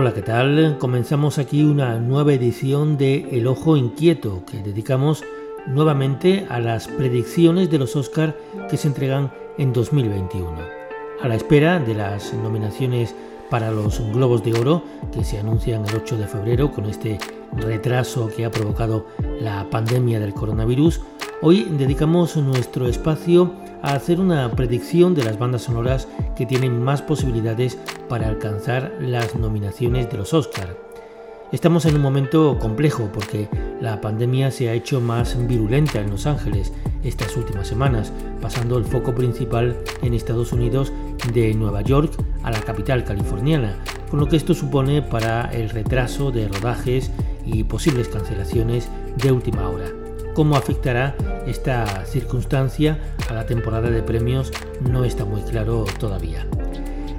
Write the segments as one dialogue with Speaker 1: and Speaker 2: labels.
Speaker 1: Hola, ¿qué tal? Comenzamos aquí una nueva edición de El Ojo Inquieto que dedicamos nuevamente a las predicciones de los Oscar que se entregan en 2021. A la espera de las nominaciones para los Globos de Oro que se anuncian el 8 de febrero con este retraso que ha provocado la pandemia del coronavirus, hoy dedicamos nuestro espacio a hacer una predicción de las bandas sonoras que tienen más posibilidades para alcanzar las nominaciones de los Oscar. Estamos en un momento complejo porque la pandemia se ha hecho más virulenta en Los Ángeles estas últimas semanas, pasando el foco principal en Estados Unidos de Nueva York a la capital californiana, con lo que esto supone para el retraso de rodajes y posibles cancelaciones de última hora. ¿Cómo afectará esta circunstancia a la temporada de premios? No está muy claro todavía.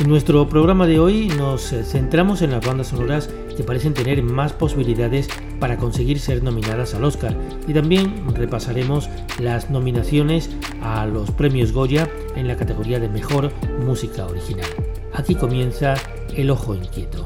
Speaker 1: En nuestro programa de hoy nos centramos en las bandas sonoras que parecen tener más posibilidades para conseguir ser nominadas al Oscar y también repasaremos las nominaciones a los premios Goya en la categoría de Mejor Música Original. Aquí comienza El Ojo Inquieto.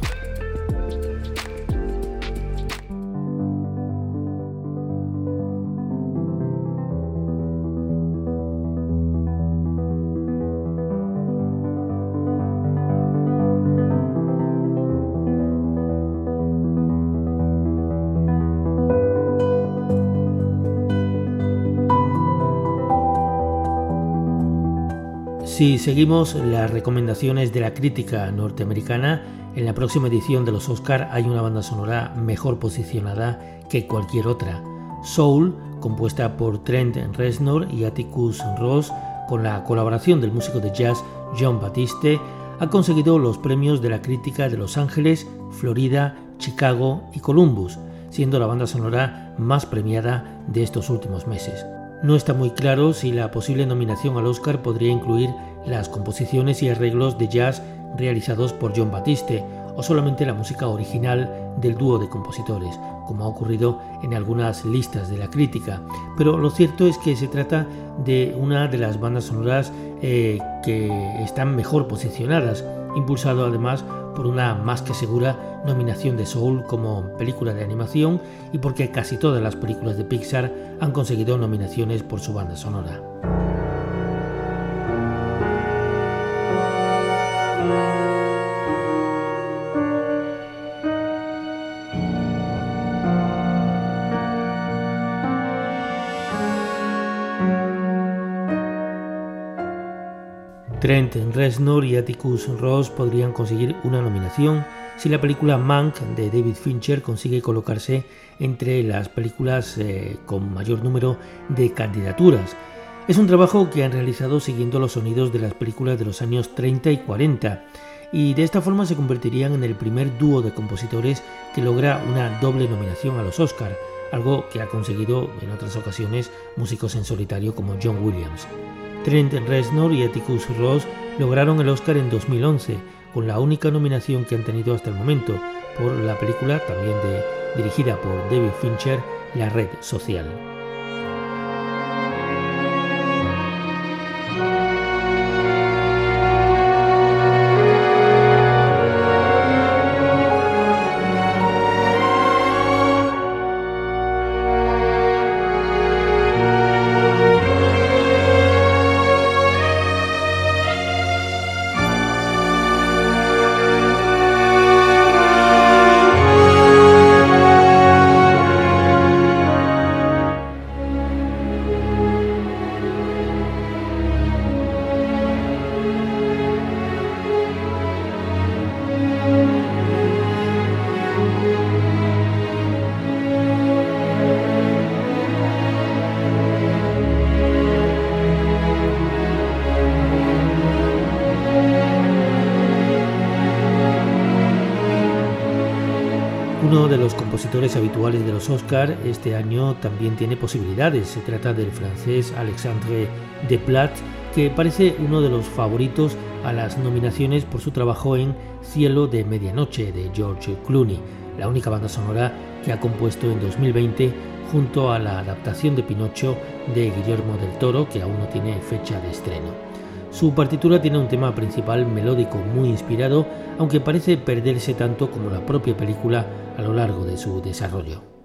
Speaker 1: Si seguimos las recomendaciones de la crítica norteamericana, en la próxima edición de los Oscar hay una banda sonora mejor posicionada que cualquier otra. Soul, compuesta por Trent Reznor y Atticus Ross, con la colaboración del músico de jazz John Batiste, ha conseguido los premios de la crítica de Los Ángeles, Florida, Chicago y Columbus, siendo la banda sonora más premiada de estos últimos meses. No está muy claro si la posible nominación al Oscar podría incluir las composiciones y arreglos de jazz realizados por John Batiste o solamente la música original del dúo de compositores, como ha ocurrido en algunas listas de la crítica. Pero lo cierto es que se trata de una de las bandas sonoras eh, que están mejor posicionadas, impulsado además por una más que segura nominación de Soul como película de animación y porque casi todas las películas de Pixar han conseguido nominaciones por su banda sonora. Trent Reznor y Atticus Ross podrían conseguir una nominación si la película Mank de David Fincher consigue colocarse entre las películas eh, con mayor número de candidaturas. Es un trabajo que han realizado siguiendo los sonidos de las películas de los años 30 y 40 y de esta forma se convertirían en el primer dúo de compositores que logra una doble nominación a los Oscar, algo que ha conseguido en otras ocasiones músicos en solitario como John Williams. Trent Reznor y Atticus Ross lograron el Oscar en 2011, con la única nominación que han tenido hasta el momento, por la película también dirigida por David Fincher, La Red Social. Compositores habituales de los Oscar este año también tiene posibilidades. Se trata del francés Alexandre Desplat, que parece uno de los favoritos a las nominaciones por su trabajo en Cielo de Medianoche de George Clooney, la única banda sonora que ha compuesto en 2020 junto a la adaptación de Pinocho de Guillermo del Toro, que aún no tiene fecha de estreno. Su partitura tiene un tema principal melódico muy inspirado, aunque parece perderse tanto como la propia película a lo largo de su desarrollo.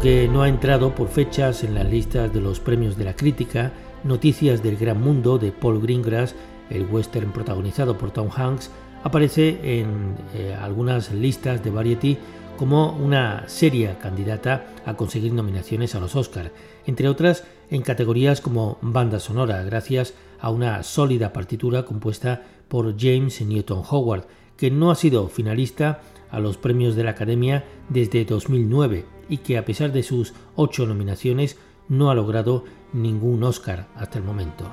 Speaker 1: Aunque no ha entrado por fechas en las listas de los premios de la crítica, Noticias del Gran Mundo de Paul Greengrass, el western protagonizado por Tom Hanks, aparece en eh, algunas listas de Variety como una seria candidata a conseguir nominaciones a los Oscar, entre otras en categorías como banda sonora, gracias a una sólida partitura compuesta por James Newton Howard, que no ha sido finalista a los premios de la Academia desde 2009 y que a pesar de sus ocho nominaciones no ha logrado ningún Oscar hasta el momento.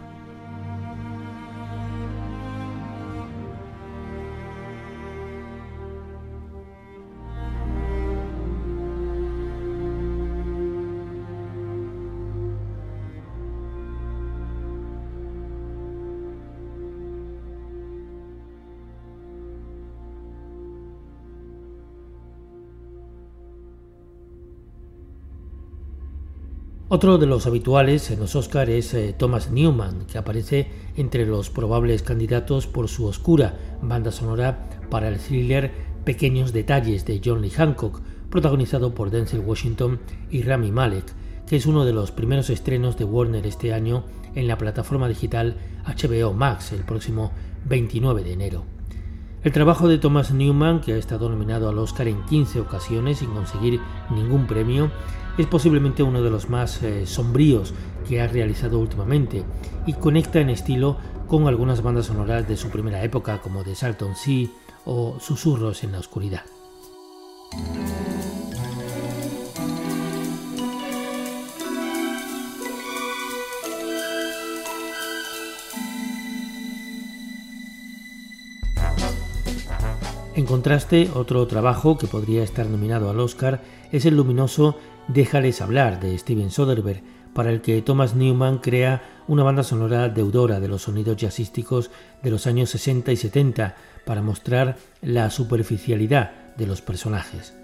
Speaker 1: Otro de los habituales en los Oscar es eh, Thomas Newman, que aparece entre los probables candidatos por su oscura banda sonora para el thriller Pequeños Detalles de John Lee Hancock, protagonizado por Denzel Washington y Rami Malek, que es uno de los primeros estrenos de Warner este año en la plataforma digital HBO Max el próximo 29 de enero. El trabajo de Thomas Newman, que ha estado nominado al Oscar en 15 ocasiones sin conseguir ningún premio, es posiblemente uno de los más eh, sombríos que ha realizado últimamente y conecta en estilo con algunas bandas sonoras de su primera época como The Salton Sea o Susurros en la Oscuridad. En contraste, otro trabajo que podría estar nominado al Oscar es el luminoso Déjales hablar de Steven Soderbergh, para el que Thomas Newman crea una banda sonora deudora de los sonidos jazzísticos de los años 60 y 70 para mostrar la superficialidad de los personajes.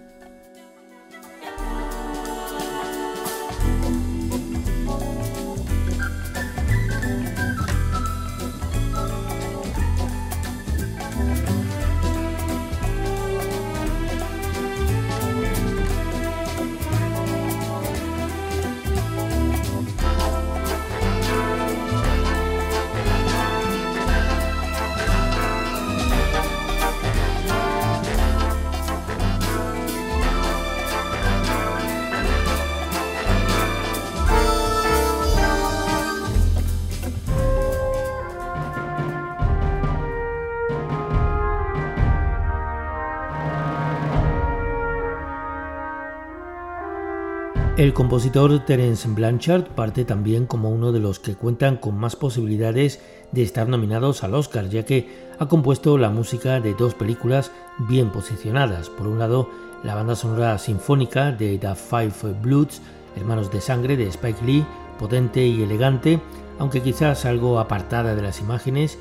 Speaker 1: El compositor Terence Blanchard parte también como uno de los que cuentan con más posibilidades de estar nominados al Oscar, ya que ha compuesto la música de dos películas bien posicionadas. Por un lado, la banda sonora sinfónica de The Five Bloods, Hermanos de Sangre de Spike Lee, potente y elegante, aunque quizás algo apartada de las imágenes,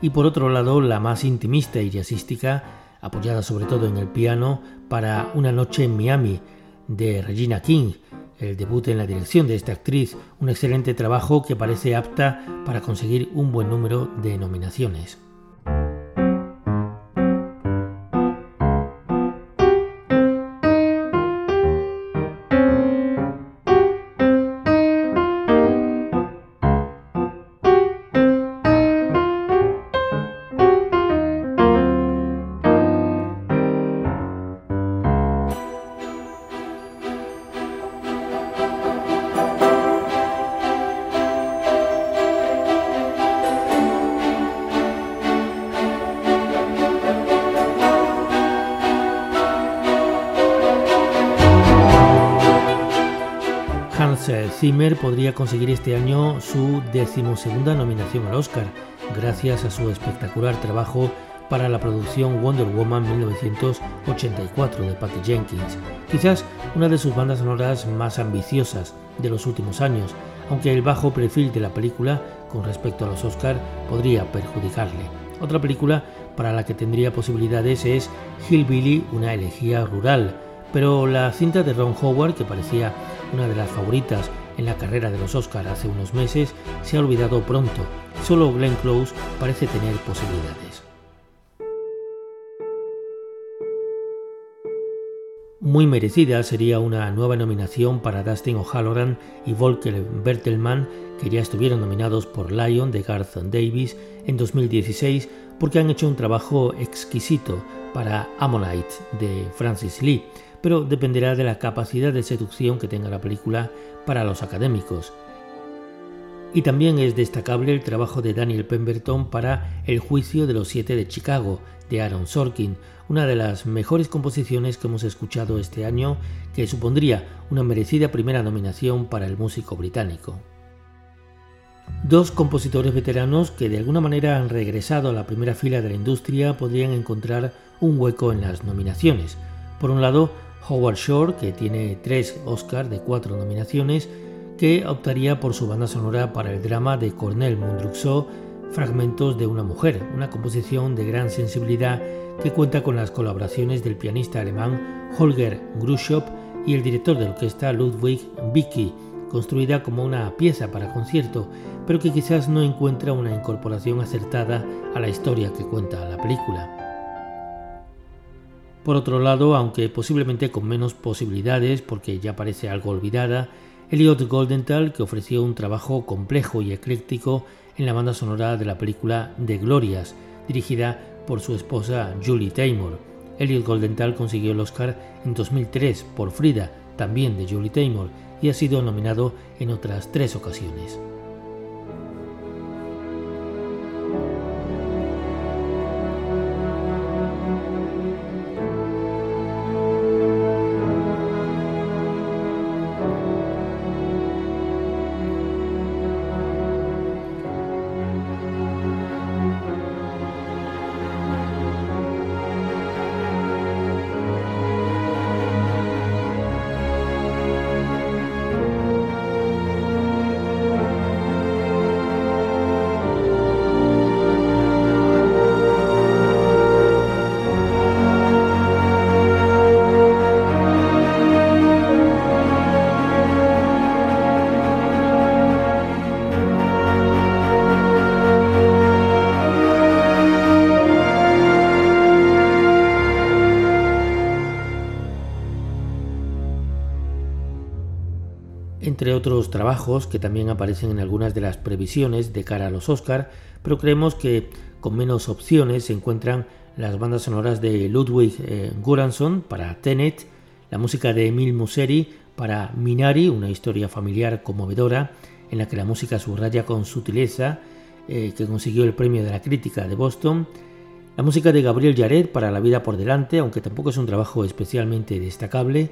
Speaker 1: y por otro lado, la más intimista y jazzística, apoyada sobre todo en el piano, para Una noche en Miami, de Regina King, el debut en la dirección de esta actriz, un excelente trabajo que parece apta para conseguir un buen número de nominaciones. Zimmer podría conseguir este año su decimosegunda nominación al Oscar, gracias a su espectacular trabajo para la producción Wonder Woman 1984 de Patty Jenkins, quizás una de sus bandas sonoras más ambiciosas de los últimos años, aunque el bajo perfil de la película con respecto a los Oscar podría perjudicarle. Otra película para la que tendría posibilidades es Hillbilly, una elegía rural, pero la cinta de Ron Howard, que parecía una de las favoritas en la carrera de los Oscars hace unos meses, se ha olvidado pronto. Solo Glenn Close parece tener posibilidades. Muy merecida sería una nueva nominación para Dustin O'Halloran y Volker Bertelmann, que ya estuvieron nominados por Lion de Garth Davis en 2016 porque han hecho un trabajo exquisito para Ammonite de Francis Lee pero dependerá de la capacidad de seducción que tenga la película para los académicos. Y también es destacable el trabajo de Daniel Pemberton para El juicio de los siete de Chicago, de Aaron Sorkin, una de las mejores composiciones que hemos escuchado este año, que supondría una merecida primera nominación para el músico británico. Dos compositores veteranos que de alguna manera han regresado a la primera fila de la industria podrían encontrar un hueco en las nominaciones. Por un lado, Howard Shore, que tiene tres Oscars de cuatro nominaciones, que optaría por su banda sonora para el drama de Cornel Mundruxo, Fragmentos de una mujer, una composición de gran sensibilidad que cuenta con las colaboraciones del pianista alemán Holger Gruschow y el director de orquesta Ludwig Vicky, construida como una pieza para concierto, pero que quizás no encuentra una incorporación acertada a la historia que cuenta la película. Por otro lado, aunque posiblemente con menos posibilidades porque ya parece algo olvidada, Elliot Goldenthal, que ofreció un trabajo complejo y ecléctico en la banda sonora de la película The Glorias, dirigida por su esposa Julie Taymor. Elliot Goldenthal consiguió el Oscar en 2003 por Frida, también de Julie Taymor, y ha sido nominado en otras tres ocasiones. Trabajos que también aparecen en algunas de las previsiones de cara a los Oscar, pero creemos que con menos opciones se encuentran las bandas sonoras de Ludwig eh, Göransson para Tenet, la música de Emil Museri para Minari, una historia familiar conmovedora en la que la música subraya con sutileza, eh, que consiguió el premio de la crítica de Boston, la música de Gabriel Yared para La vida por delante, aunque tampoco es un trabajo especialmente destacable,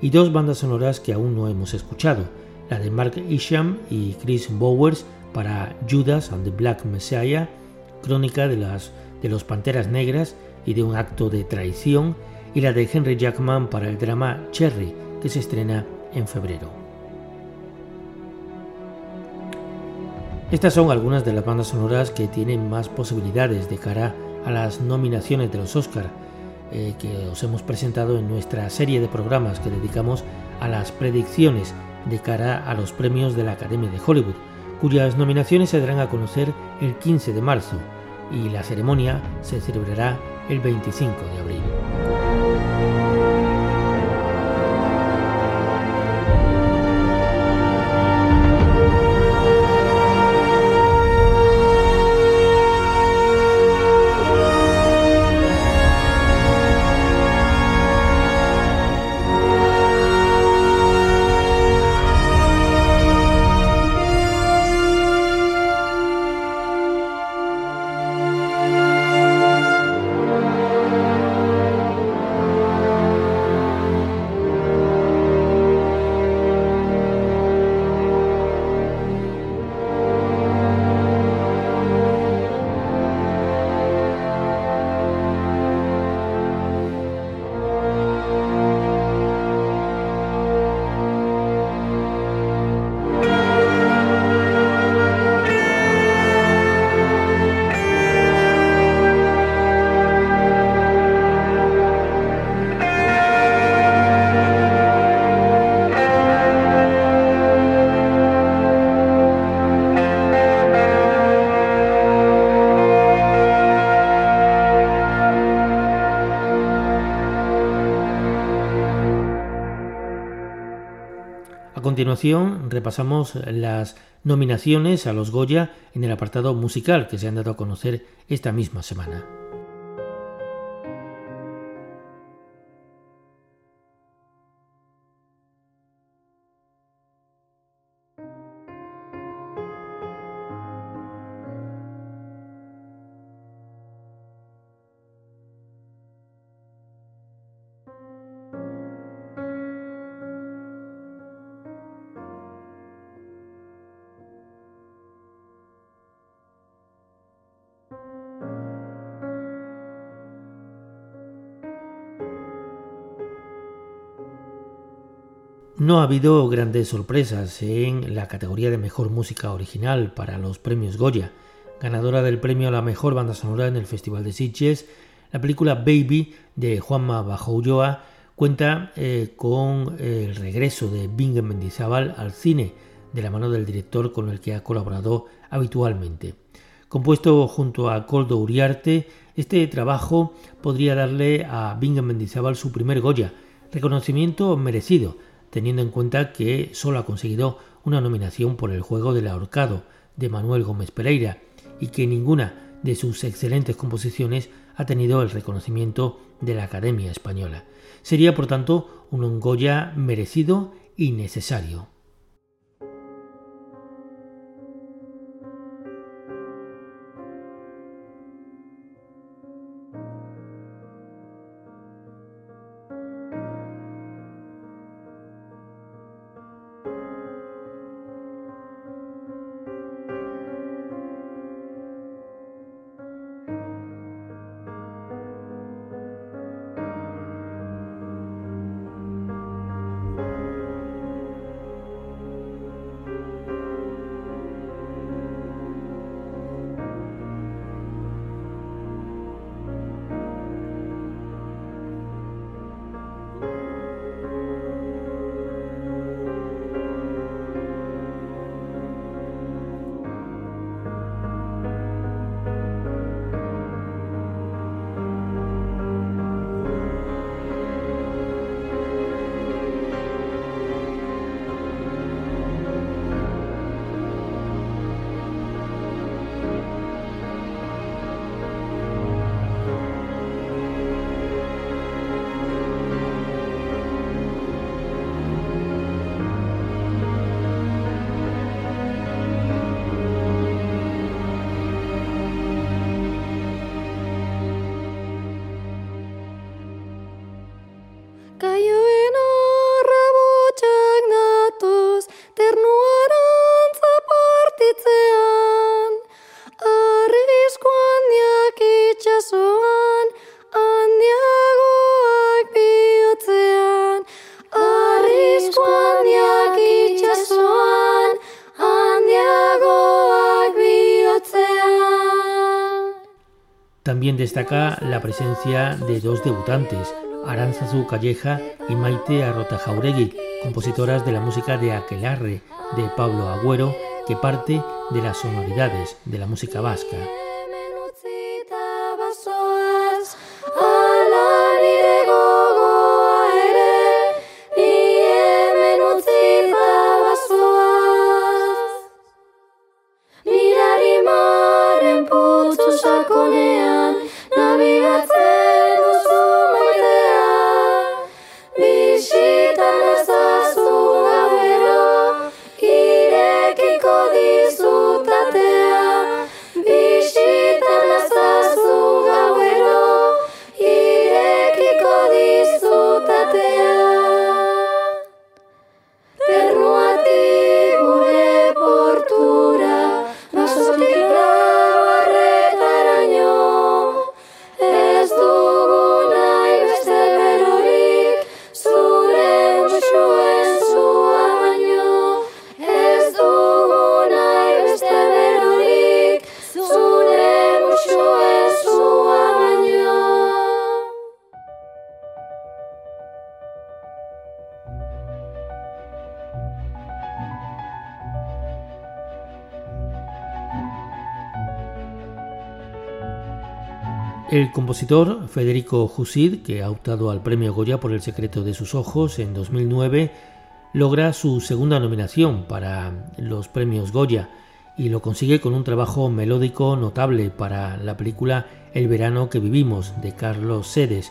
Speaker 1: y dos bandas sonoras que aún no hemos escuchado, la de Mark Isham y Chris Bowers para Judas and the Black Messiah, crónica de, las, de los Panteras Negras y de un acto de traición, y la de Henry Jackman para el drama Cherry, que se estrena en febrero. Estas son algunas de las bandas sonoras que tienen más posibilidades de cara a las nominaciones de los Oscar. eh, que os hemos presentado en nuestra serie de programas que dedicamos a las predicciones de cara a los premios de la Academia de Hollywood, cuyas nominaciones se darán a conocer el 15 de marzo y la ceremonia se celebrará el 25 de abril. Continuación repasamos las nominaciones a los Goya en el apartado musical que se han dado a conocer esta misma semana. No ha habido grandes sorpresas en la categoría de mejor música original para los premios Goya. Ganadora del premio a la mejor banda sonora en el Festival de Sitges, la película Baby de Juanma Bajo Ulloa cuenta eh, con el regreso de Bingen Mendizábal al cine de la mano del director con el que ha colaborado habitualmente. Compuesto junto a Coldo Uriarte, este trabajo podría darle a Bingen Mendizábal su primer Goya, reconocimiento merecido teniendo en cuenta que solo ha conseguido una nominación por el juego del ahorcado de Manuel Gómez Pereira y que ninguna de sus excelentes composiciones ha tenido el reconocimiento de la Academia Española. Sería, por tanto, un Goya merecido y necesario. Destaca la presencia de dos debutantes, Aranzazu Calleja y Maite Arrota Jauregui, compositoras de la música de Aquelarre de Pablo Agüero, que parte de las sonoridades de la música vasca. El compositor Federico Jusid, que ha optado al premio Goya por El secreto de sus ojos en 2009, logra su segunda nominación para los premios Goya y lo consigue con un trabajo melódico notable para la película El verano que vivimos de Carlos Sedes,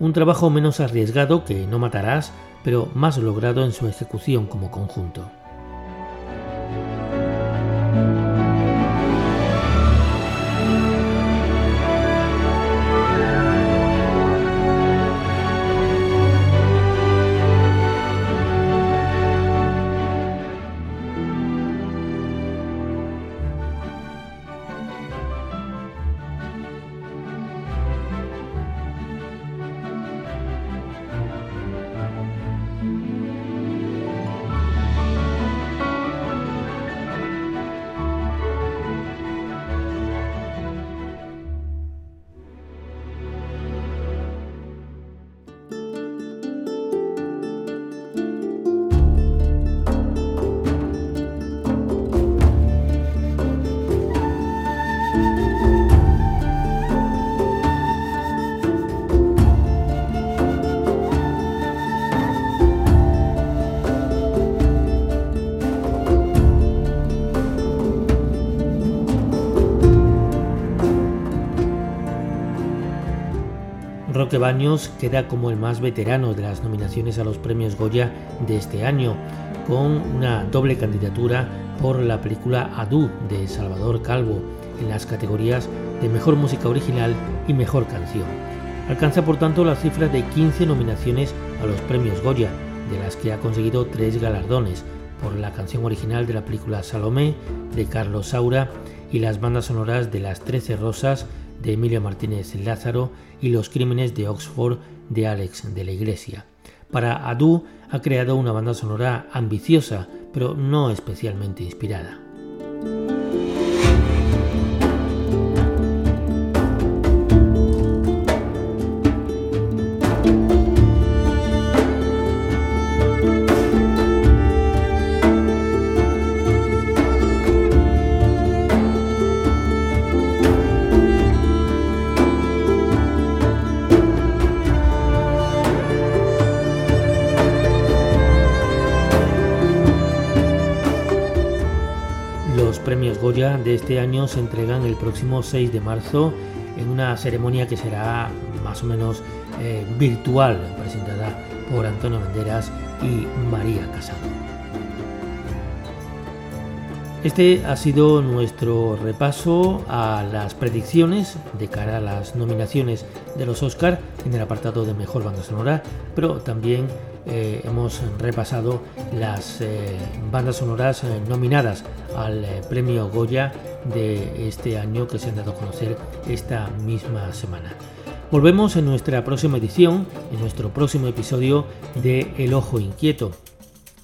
Speaker 1: un trabajo menos arriesgado que No matarás, pero más logrado en su ejecución como conjunto. Roque Baños queda como el más veterano de las nominaciones a los premios Goya de este año, con una doble candidatura por la película Adu de Salvador Calvo en las categorías de Mejor Música Original y Mejor Canción. Alcanza por tanto la cifra de 15 nominaciones a los premios Goya, de las que ha conseguido tres galardones por la canción original de la película Salomé de Carlos Saura y las bandas sonoras de Las Trece Rosas de Emilio Martínez Lázaro y Los Crímenes de Oxford de Alex de la Iglesia. Para Adu ha creado una banda sonora ambiciosa, pero no especialmente inspirada. Goya de este año se entregan el próximo 6 de marzo en una ceremonia que será más o menos eh, virtual, presentada por Antonio Banderas y María Casado. Este ha sido nuestro repaso a las predicciones de cara a las nominaciones de los Oscar en el apartado de Mejor Banda Sonora, pero también eh, hemos repasado las eh, bandas sonoras eh, nominadas al premio Goya de este año que se han dado a conocer esta misma semana. Volvemos en nuestra próxima edición, en nuestro próximo episodio de El Ojo Inquieto.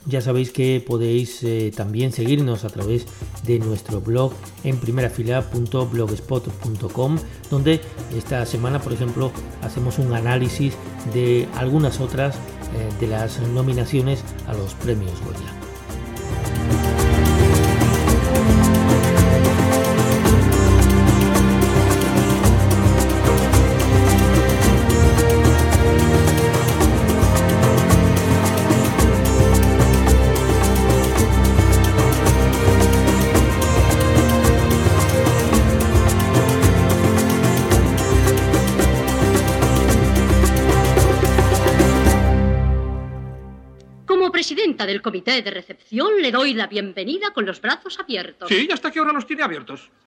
Speaker 1: Ya sabéis que podéis también seguirnos a través de nuestro blog en primerafila.blogspot.com, donde esta semana, por ejemplo, hacemos un análisis de algunas otras de las nominaciones a los premios Goya.
Speaker 2: Comité de recepción le doy la bienvenida con los brazos abiertos.
Speaker 3: Sí, ¿y hasta qué hora los tiene abiertos?